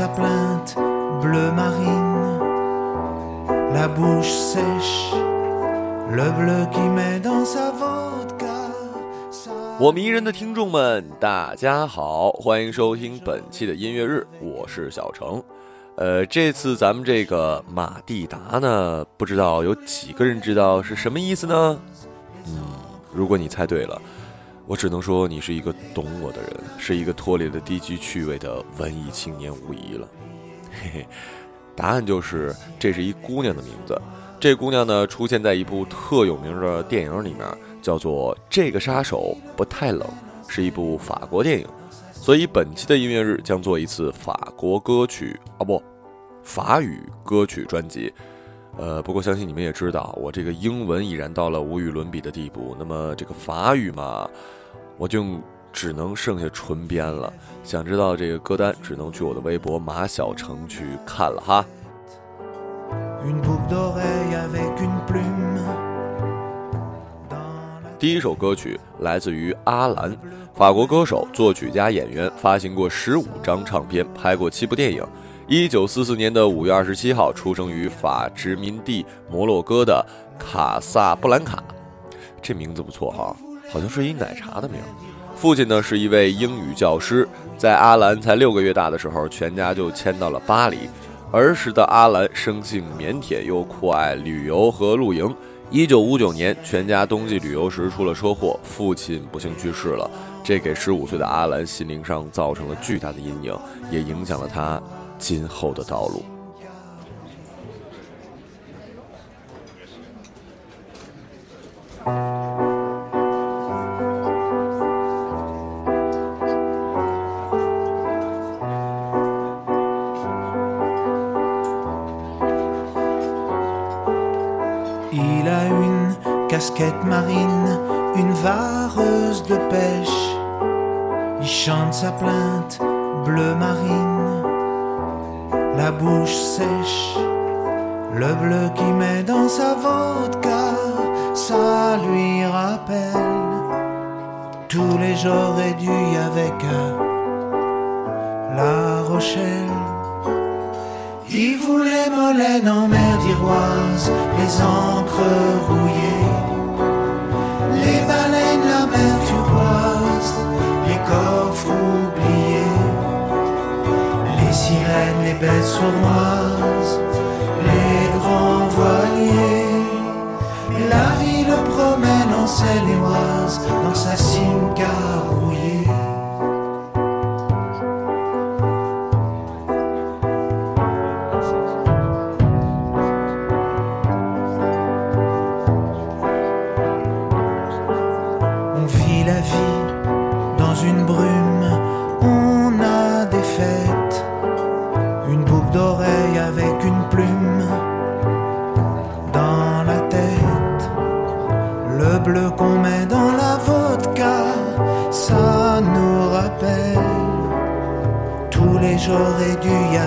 Sa plainte bleu marine, 我迷人的听众们，大家好，欢迎收听本期的音乐日，我是小程。呃，这次咱们这个马蒂达呢，不知道有几个人知道是什么意思呢？嗯，如果你猜对了，我只能说你是一个懂我的人，是一个脱离了低级趣味的文艺青年无疑了。嘿嘿，答案就是这是一姑娘的名字。这姑娘呢，出现在一部特有名的电影里面，叫做《这个杀手不太冷》，是一部法国电影。所以本期的音乐日将做一次法国歌曲啊不，法语歌曲专辑。呃，不过相信你们也知道，我这个英文已然到了无与伦比的地步。那么这个法语嘛，我就只能剩下纯编了。想知道这个歌单，只能去我的微博马小成去看了哈。第一首歌曲来自于阿兰，法国歌手、作曲家、演员，发行过十五张唱片，拍过七部电影。一九四四年的五月二十七号，出生于法殖民地摩洛哥的卡萨布兰卡，这名字不错哈，好像是一奶茶的名儿。父亲呢是一位英语教师，在阿兰才六个月大的时候，全家就迁到了巴黎。儿时的阿兰生性腼腆，又酷爱旅游和露营。一九五九年，全家冬季旅游时出了车祸，父亲不幸去世了。这给十五岁的阿兰心灵上造成了巨大的阴影，也影响了他今后的道路。Casquette marine, une vareuse de pêche. Il chante sa plainte bleu marine, la bouche sèche, le bleu qui met dans sa vodka, ça lui rappelle tous les j'aurais dû avec La Rochelle. Il voulait Molène en mer d'Iroise, les encres rouillées, oubliés, les sirènes, les bêtes sournoises, les grands voiliers. La vie le promène en Seine-et-Oise, dans sa rouillée.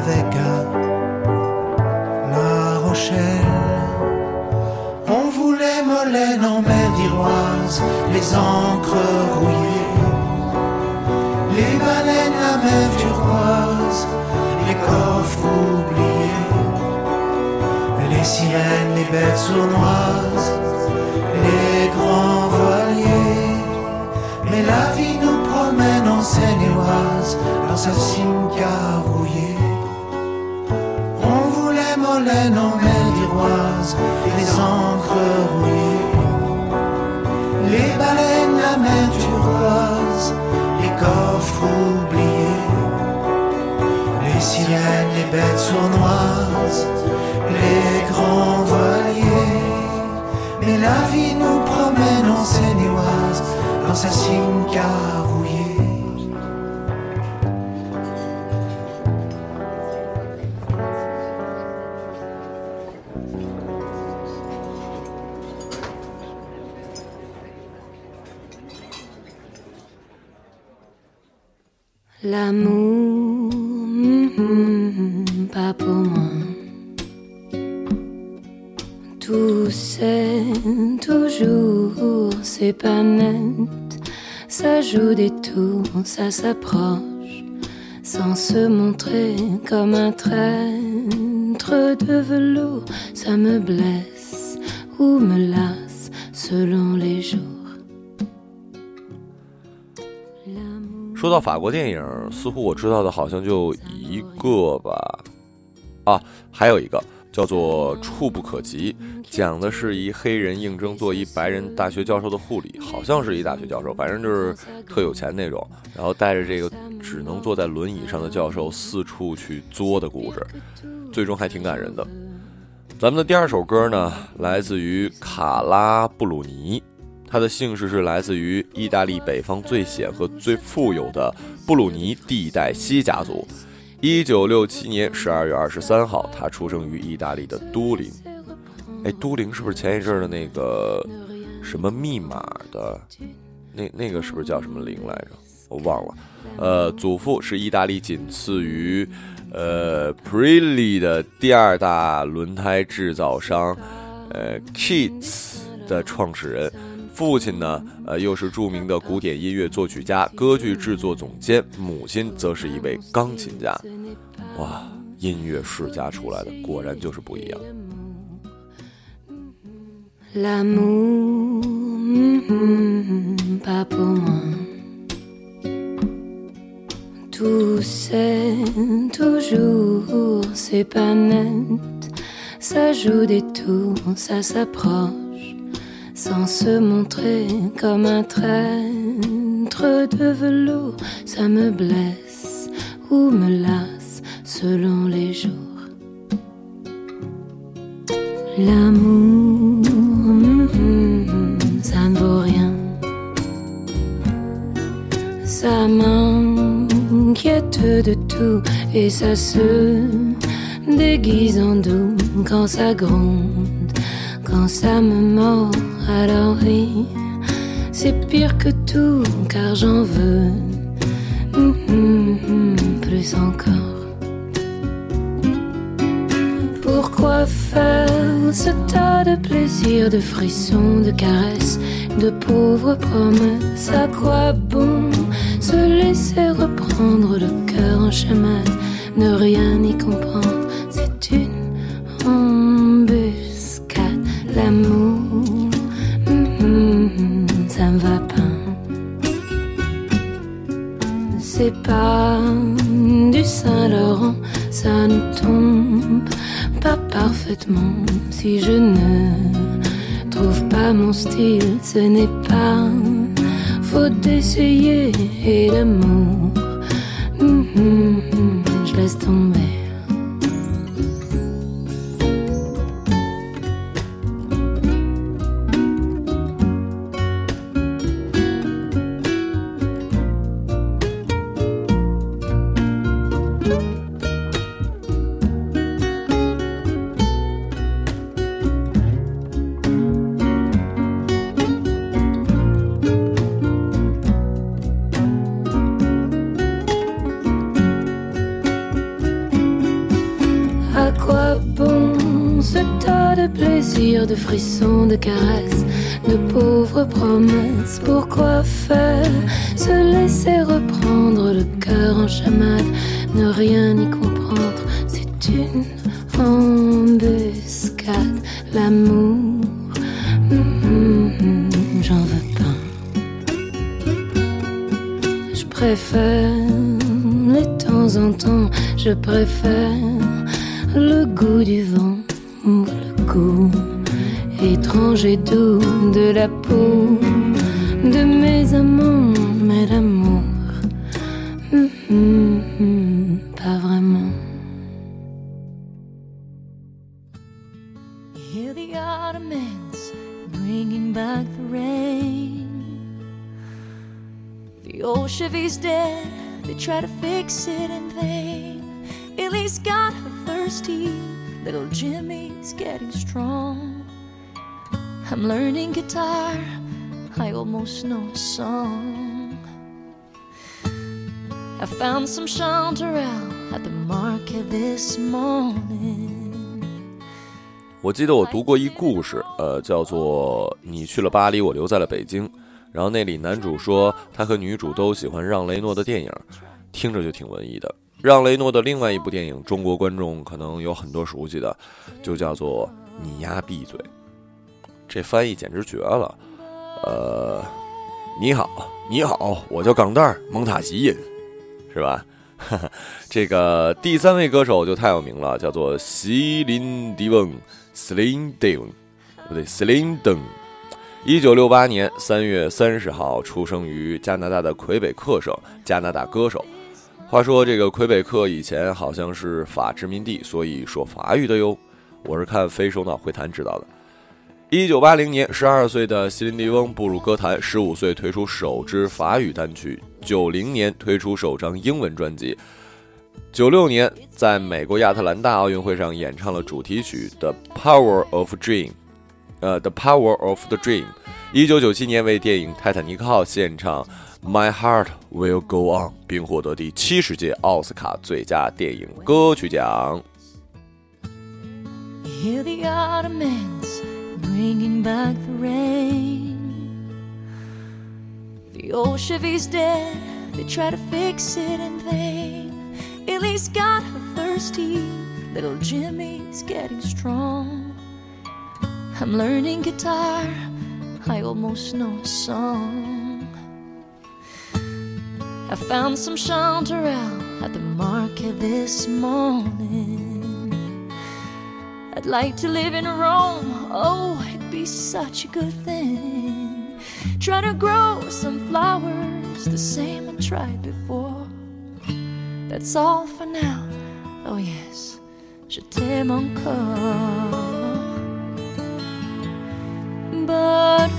Avec La Rochelle. On voulait Molène en mer d'Iroise, les encres rouillées, les baleines, la mer turquoise, les coffres oubliés, les sirènes, les bêtes sournoises, les grands voiliers. Mais la vie nous promène en Seine-et-Oise, dans sa cimetière rouillée. Les encres rouillées, les baleines, la mer turquoise, les coffres oubliés, les sirènes, les bêtes sournoises, les grands voiliers. Mais la vie nous promène en Seine-et-Oise, dans sa rouillée. L'amour, mhm, pas pour moi. Tout c'est toujours, c'est pas net. Ça joue des tours, ça s'approche, sans se montrer comme un traître de velours. Ça me blesse ou me lasse selon les jours. 说到法国电影，似乎我知道的好像就一个吧，啊，还有一个叫做《触不可及》，讲的是一黑人应征做一白人大学教授的护理，好像是一大学教授，反正就是特有钱那种，然后带着这个只能坐在轮椅上的教授四处去作的故事，最终还挺感人的。咱们的第二首歌呢，来自于卡拉布鲁尼，他的姓氏是来自于意大利北方最显赫、最富有的布鲁尼第一代西家族。一九六七年十二月二十三号，他出生于意大利的都灵。哎，都灵是不是前一阵儿的那个什么密码的？那那个是不是叫什么灵来着？我忘了。呃，祖父是意大利仅次于呃 Prelli 的第二大轮胎制造商呃 Keats 的创始人。父亲呢，呃，又是著名的古典音乐作曲家、歌剧制作总监；母亲则是一位钢琴家。哇，音乐世家出来的，果然就是不一样。L'amour, mhm, pas pour moi. Tout c'est toujours, c'est pas net. Ça joue des tours, ça s'approche, sans se montrer comme un traître de velours. Ça me blesse ou me lasse selon les jours. L'amour, mhm, ça ne vaut rien. Ça m'inquiète de tout et ça se déguise en doux quand ça gronde, quand ça me mord. Alors oui, c'est pire que tout car j'en veux. Mhm, mhm, plus encore. Pourquoi faire ce tas de plaisirs, de frissons, de caresses, de pauvres promesses. À quoi bon se laisser reprendre le cœur en chemin, ne rien y comprendre? C'est une embuscade, l'amour, C'est pas du Saint-Laurent, ça ne tombe pas parfaitement. Si je ne trouve pas mon style, ce n'est pas faute d'essayer et d'amour. Hum, hum, je laisse tomber. Ne rien y comprendre C'est une embuscade, l'amour. mm, J'en veux pas. Je préfère les temps en temps, je préfère le goût du vent le goût étrange et doux de la peau some chanterelle at the market this morning. 我记得我读过一故事，呃，叫做《你去了巴黎，我留在了北京》。然后那里男主说他和女主都喜欢让雷诺的电影，听着就挺文艺的。让雷诺的另外一部电影，中国观众可能有很多熟悉的，就叫做《你丫闭嘴》。这翻译简直绝了。呃，你好，你好，我叫钢蛋，蒙塔吉因，是吧？这个第三位歌手就太有名了，叫做席琳迪翁 （Celine Dion），不对，Celine Dion。一九六八年三月三十号出生于加拿大的魁北克省，加拿大歌手。话说这个魁北克以前好像是法殖民地，所以说法语的哟。我是看《非首脑会谈》知道的。一九八零年，十二岁的席琳迪翁步入歌坛，十五岁推出首支法语单曲，九零年推出首张英文专辑，九六年在美国亚特兰大奥运会上演唱了主题曲《The Power of Dream》，呃，《The Power of the Dream》。一九九七年为电影《泰坦尼克号》献唱《My Heart Will Go On》，并获得第七十届奥斯卡最佳电影歌曲奖。Hear the bringing back the rain. The old Chevy's dead, they try to fix it in vain. Ellie's got her thirsty, little Jimmy's getting strong. I'm learning guitar, I almost know a song. I found some chanterelle at the market this morning. I'd like to live in Rome. Oh, it'd be such a good thing. Try to grow some flowers the same I tried before. That's all for now. Oh, yes, je t'aime encore. But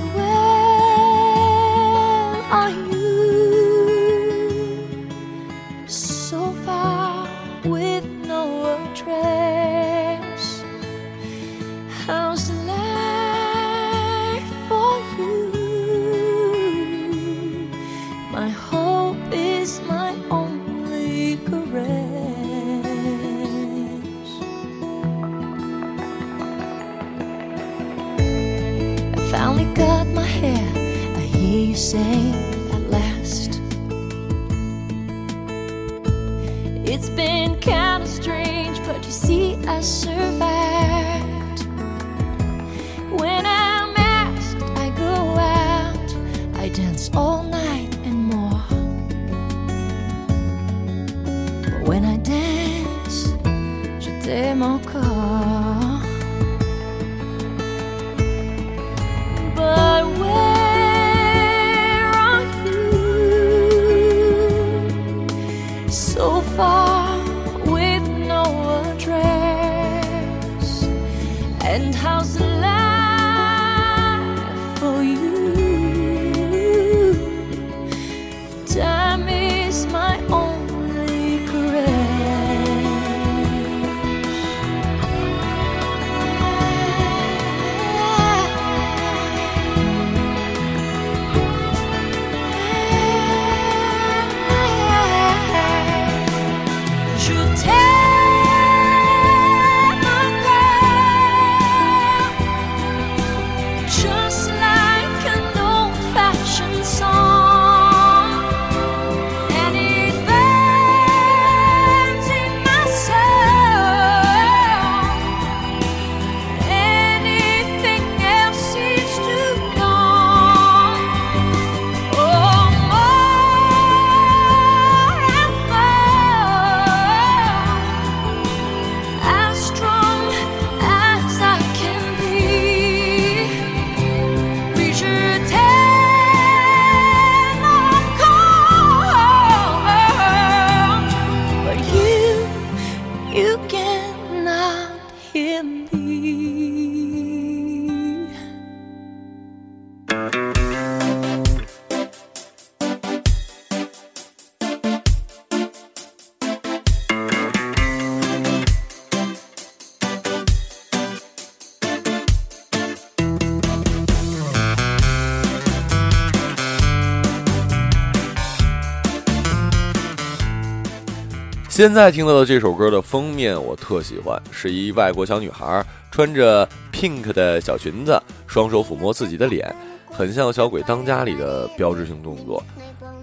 现在听到的这首歌的封面我特喜欢，是一外国小女孩穿着 pink 的小裙子，双手抚摸自己的脸，很像《小鬼当家》里的标志性动作。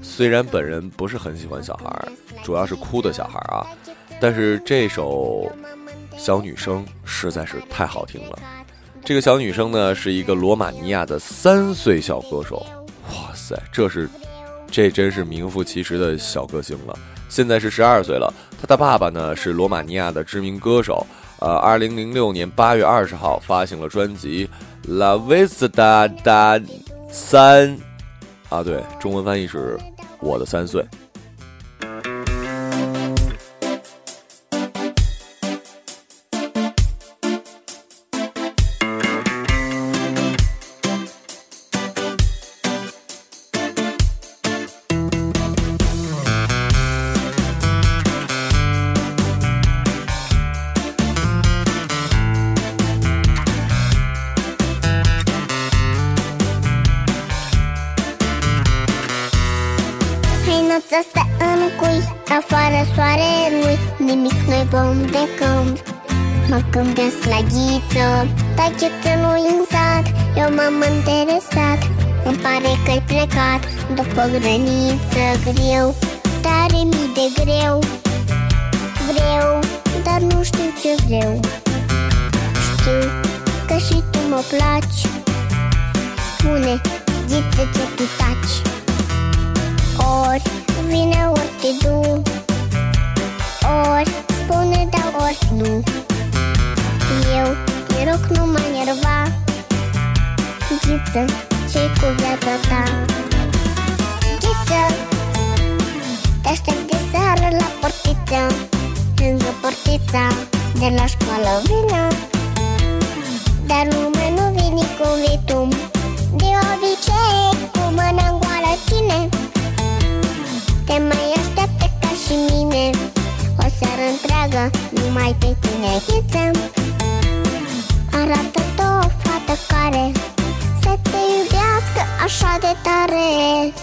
虽然本人不是很喜欢小孩，主要是哭的小孩啊，但是这首小女生实在是太好听了。这个小女生呢，是一个罗马尼亚的三岁小歌手。哇塞，这是这真是名副其实的小歌星了。现在是十二岁了，他的爸爸呢是罗马尼亚的知名歌手。呃，二零零六年八月二十号发行了专辑《La Vista da 三》，啊，对，中文翻译是《我的三岁》。Ghiță Dar ghiță nu-i în sat Eu m-am interesat. Îmi pare că-i plecat După grăniță greu Tare mi de greu. Vreau, dar nu știu ce vreau. Știu că și tu mă placi. Spune, ghiță ce tu taci. Ori vine ori te du. Ori spune da ori nu Eu te rog nu mă nerva Ghiță, ce cu viața ta? Ghiță, te aștept de seară la portiță. Lângă portița de la școală vină Dar lumea nu vine cu vitum De obicei cu mâna în goală ține. Te mai așteaptă ca și mine. O seară întreagă numai pe tine ghiță Arată-te o fată care Să te iubească așa de tare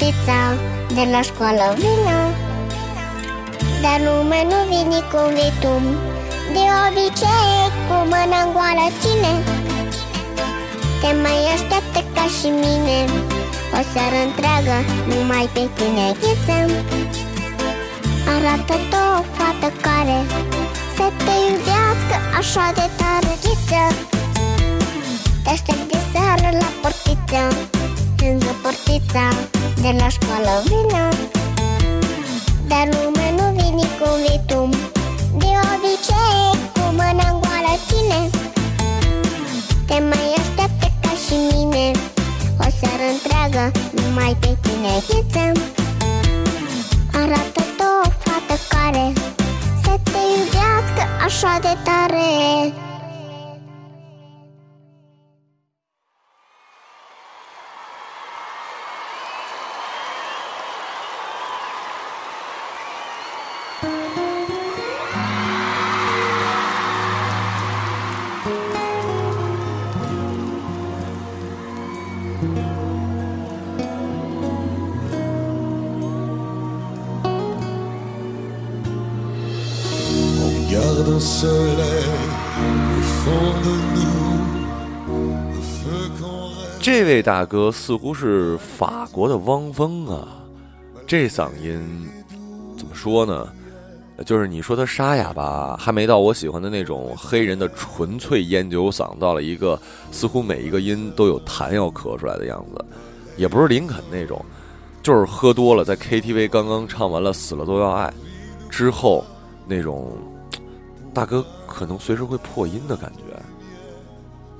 Lângă portița de la școală. Vină Dar lumea nu vine cu vitum De obicei cu mâna în goală. Ține Te mai așteaptă ca și mine. O seară întreagă numai pe tine ghiță Arată-te o fată care Să te iubească așa de tare ghiță te aștept de seară la portiță Lângă portița de la școală vină. Dar lumea nu vine cu vitum. De obicei cu mâna în goală ține. Te mai așteaptă ca și mine. O seară întreagă numai pe tine ghiță Arată-te o fată care Să te iubească așa de tare 这位大哥似乎是法国的汪峰啊。这嗓音怎么说呢？就是你说他沙哑吧，还没到我喜欢的那种黑人的纯粹烟酒嗓，到了一个似乎每一个音都有痰要咳出来的样子，也不是林肯那种，就是喝多了在 KTV 刚刚唱完了《死了都要爱》之后那种大哥可能随时会破音的感觉。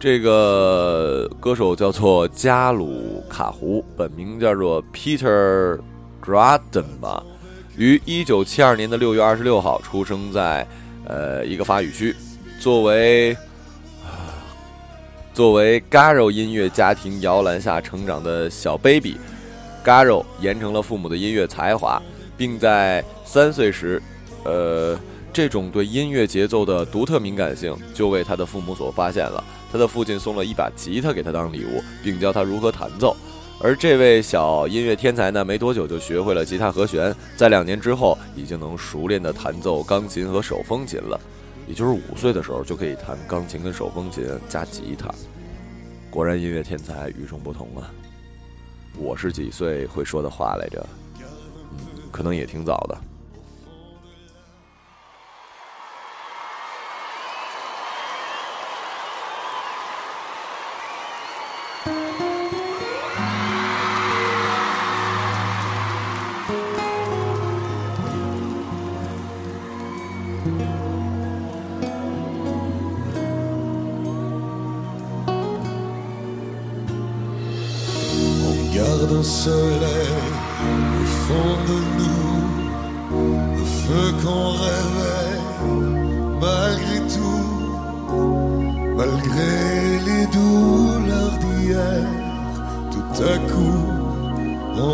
这个歌手叫做加鲁卡胡，本名叫做 Peter Graden 吧。于一九七二年的六月二十六号出生在，呃，一个法语区。作为，作为 Garo 音乐家庭摇篮下成长的小 baby，Garo 延承了父母的音乐才华，并在三岁时，呃，这种对音乐节奏的独特敏感性就为他的父母所发现了。他的父亲送了一把吉他给他当礼物，并教他如何弹奏。而这位小音乐天才呢，没多久就学会了吉他和弦，在两年之后，已经能熟练地弹奏钢琴和手风琴了。也就是五岁的时候就可以弹钢琴跟手风琴加吉他。果然，音乐天才与众不同啊！我是几岁会说的话来着？嗯，可能也挺早的。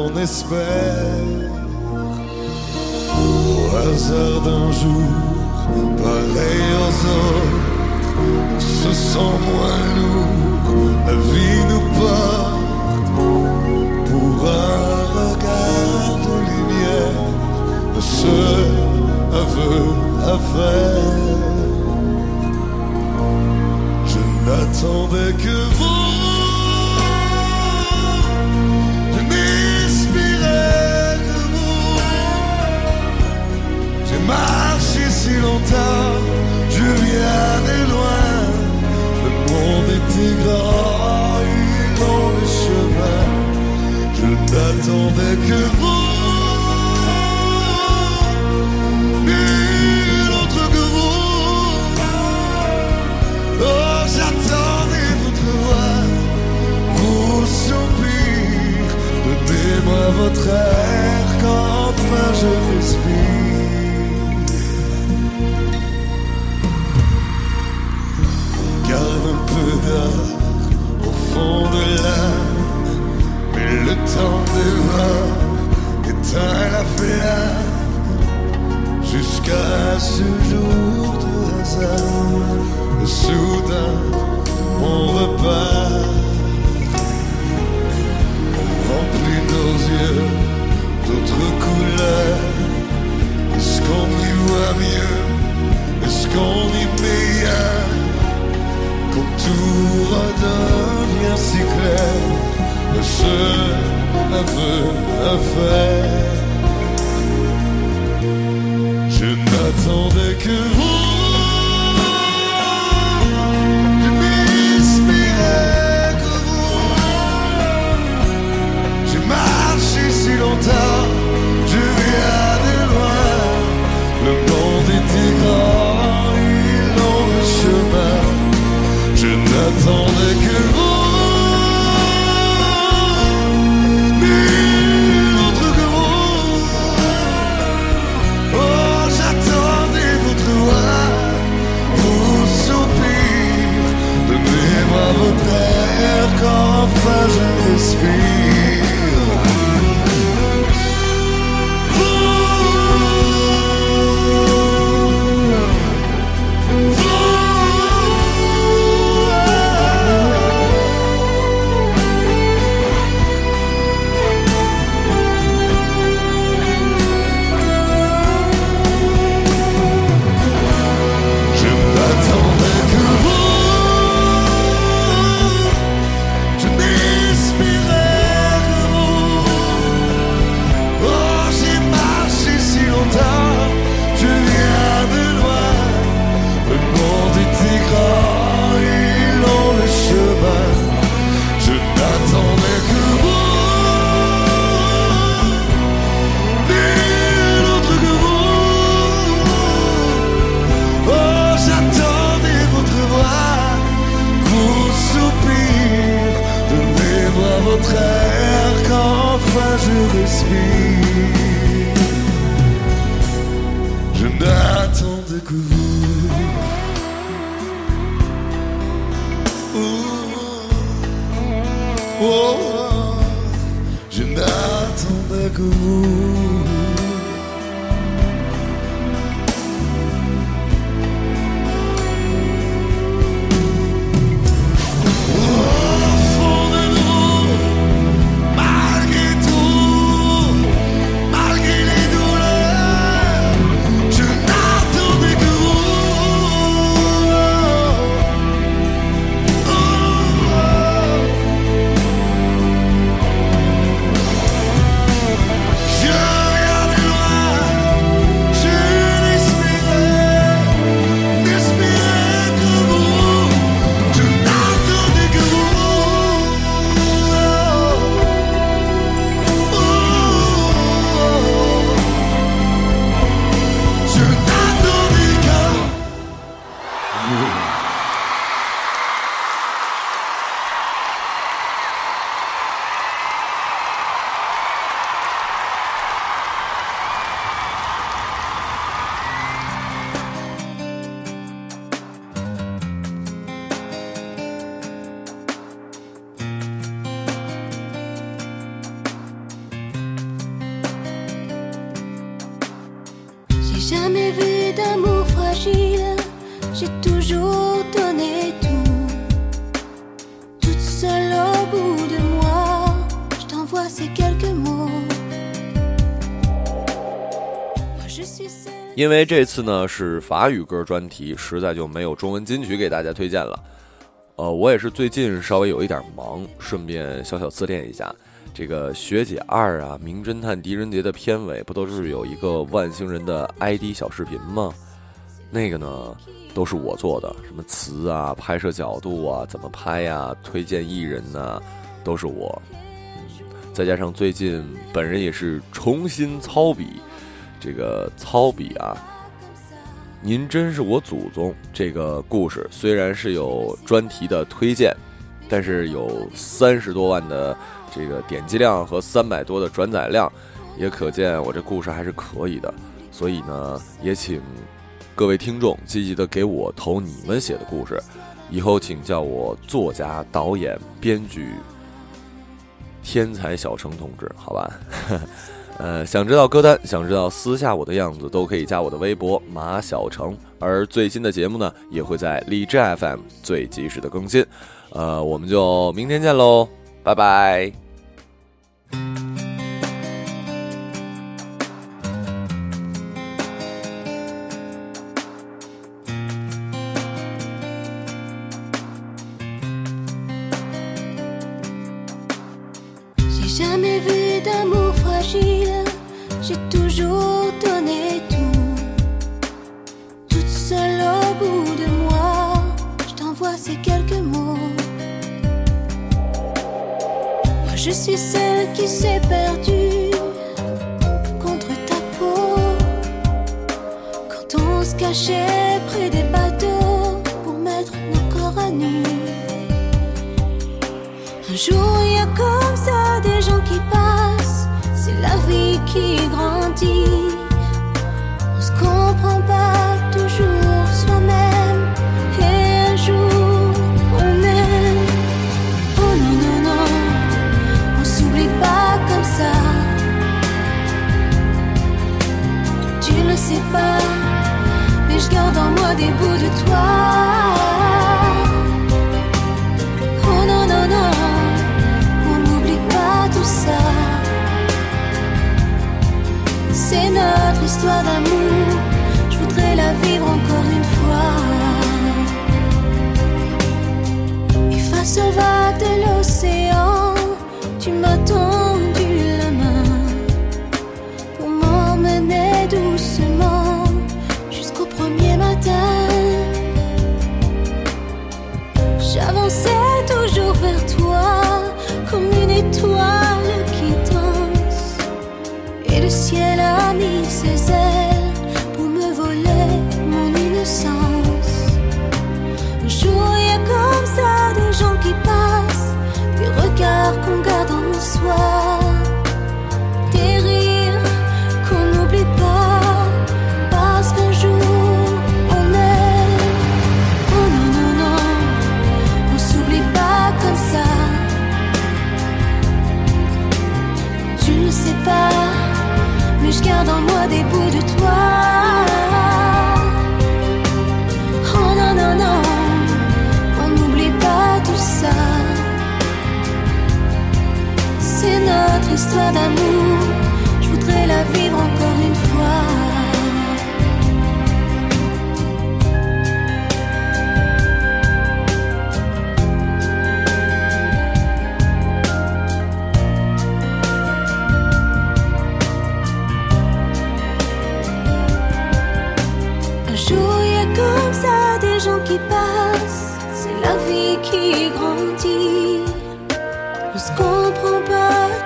On espère. Au hasard d'un jour, pareil aux autres, on se sent moins lourd, la vie nous porte pour un regard de lumière, le seul aveu à faire. Je n'attendais que vous, marché si longtemps, je viens de loin, le monde était grand, une longue chemin. Je n'attendais que vous, nul autre que vous. Oh, j'attendais votre voix, vos soupirs. Donnez-moi votre air quand enfin je respire. 因为这次呢是法语歌专题，实在就没有中文金曲给大家推荐了。呃，我也是最近稍微有一点忙，顺便小小自恋一下。这个学姐二啊，《名侦探狄仁杰》的片尾不都是有一个万星人的 ID 小视频吗？那个呢都是我做的，什么词啊、拍摄角度啊、怎么拍呀、推荐艺人呐、都是我。嗯，再加上最近本人也是重新操笔，这个操笔啊，您真是我祖宗。这个故事虽然是有专题的推荐，但是有三十多万的这个点击量和三百多的转载量，也可见我这故事还是可以的。所以呢，也请各位听众积极的给我投你们写的故事，以后请叫我作家、导演、编剧。天才小程同志，好吧，呃，想知道歌单，想知道私下我的样子，都可以加我的微博马小成。而最新的节目呢，也会在荔枝 FM 最及时的更新。呃，我们就明天见喽，拜拜。Gens qui passent, des regards qu'on garde en soi, des rires qu'on n'oublie pas, parce qu'un jour on aime. Oh non, non, non, on s'oublie pas comme ça. Tu ne sais pas, mais je garde en moi des bouts de toi. D'amour, je voudrais la vivre encore une fois. Un jour, il y a comme ça des gens qui passent. C'est la vie qui grandit.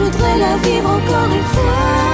voudrais la vivre encore une fois.